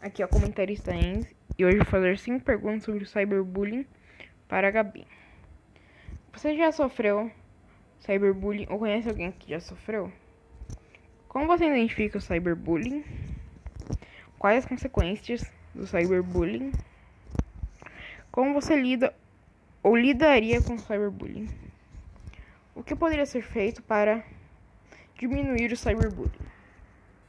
Aqui é o comentarista Enz e hoje vou fazer 5 perguntas sobre o cyberbullying para a Gabi. Você já sofreu cyberbullying ou conhece alguém que já sofreu? Como você identifica o cyberbullying? Quais as consequências do cyberbullying? Como você lida ou lidaria com o cyberbullying? O que poderia ser feito para diminuir o cyberbullying?